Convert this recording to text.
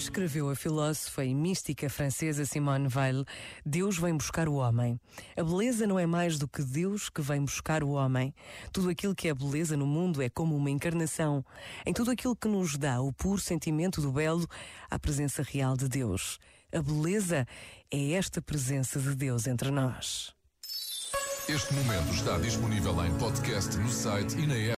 escreveu a filósofa e mística francesa Simone Weil, Deus vem buscar o homem. A beleza não é mais do que Deus que vem buscar o homem. Tudo aquilo que é beleza no mundo é como uma encarnação. Em tudo aquilo que nos dá o puro sentimento do belo, a presença real de Deus. A beleza é esta presença de Deus entre nós. Este momento está disponível em podcast no site e na app.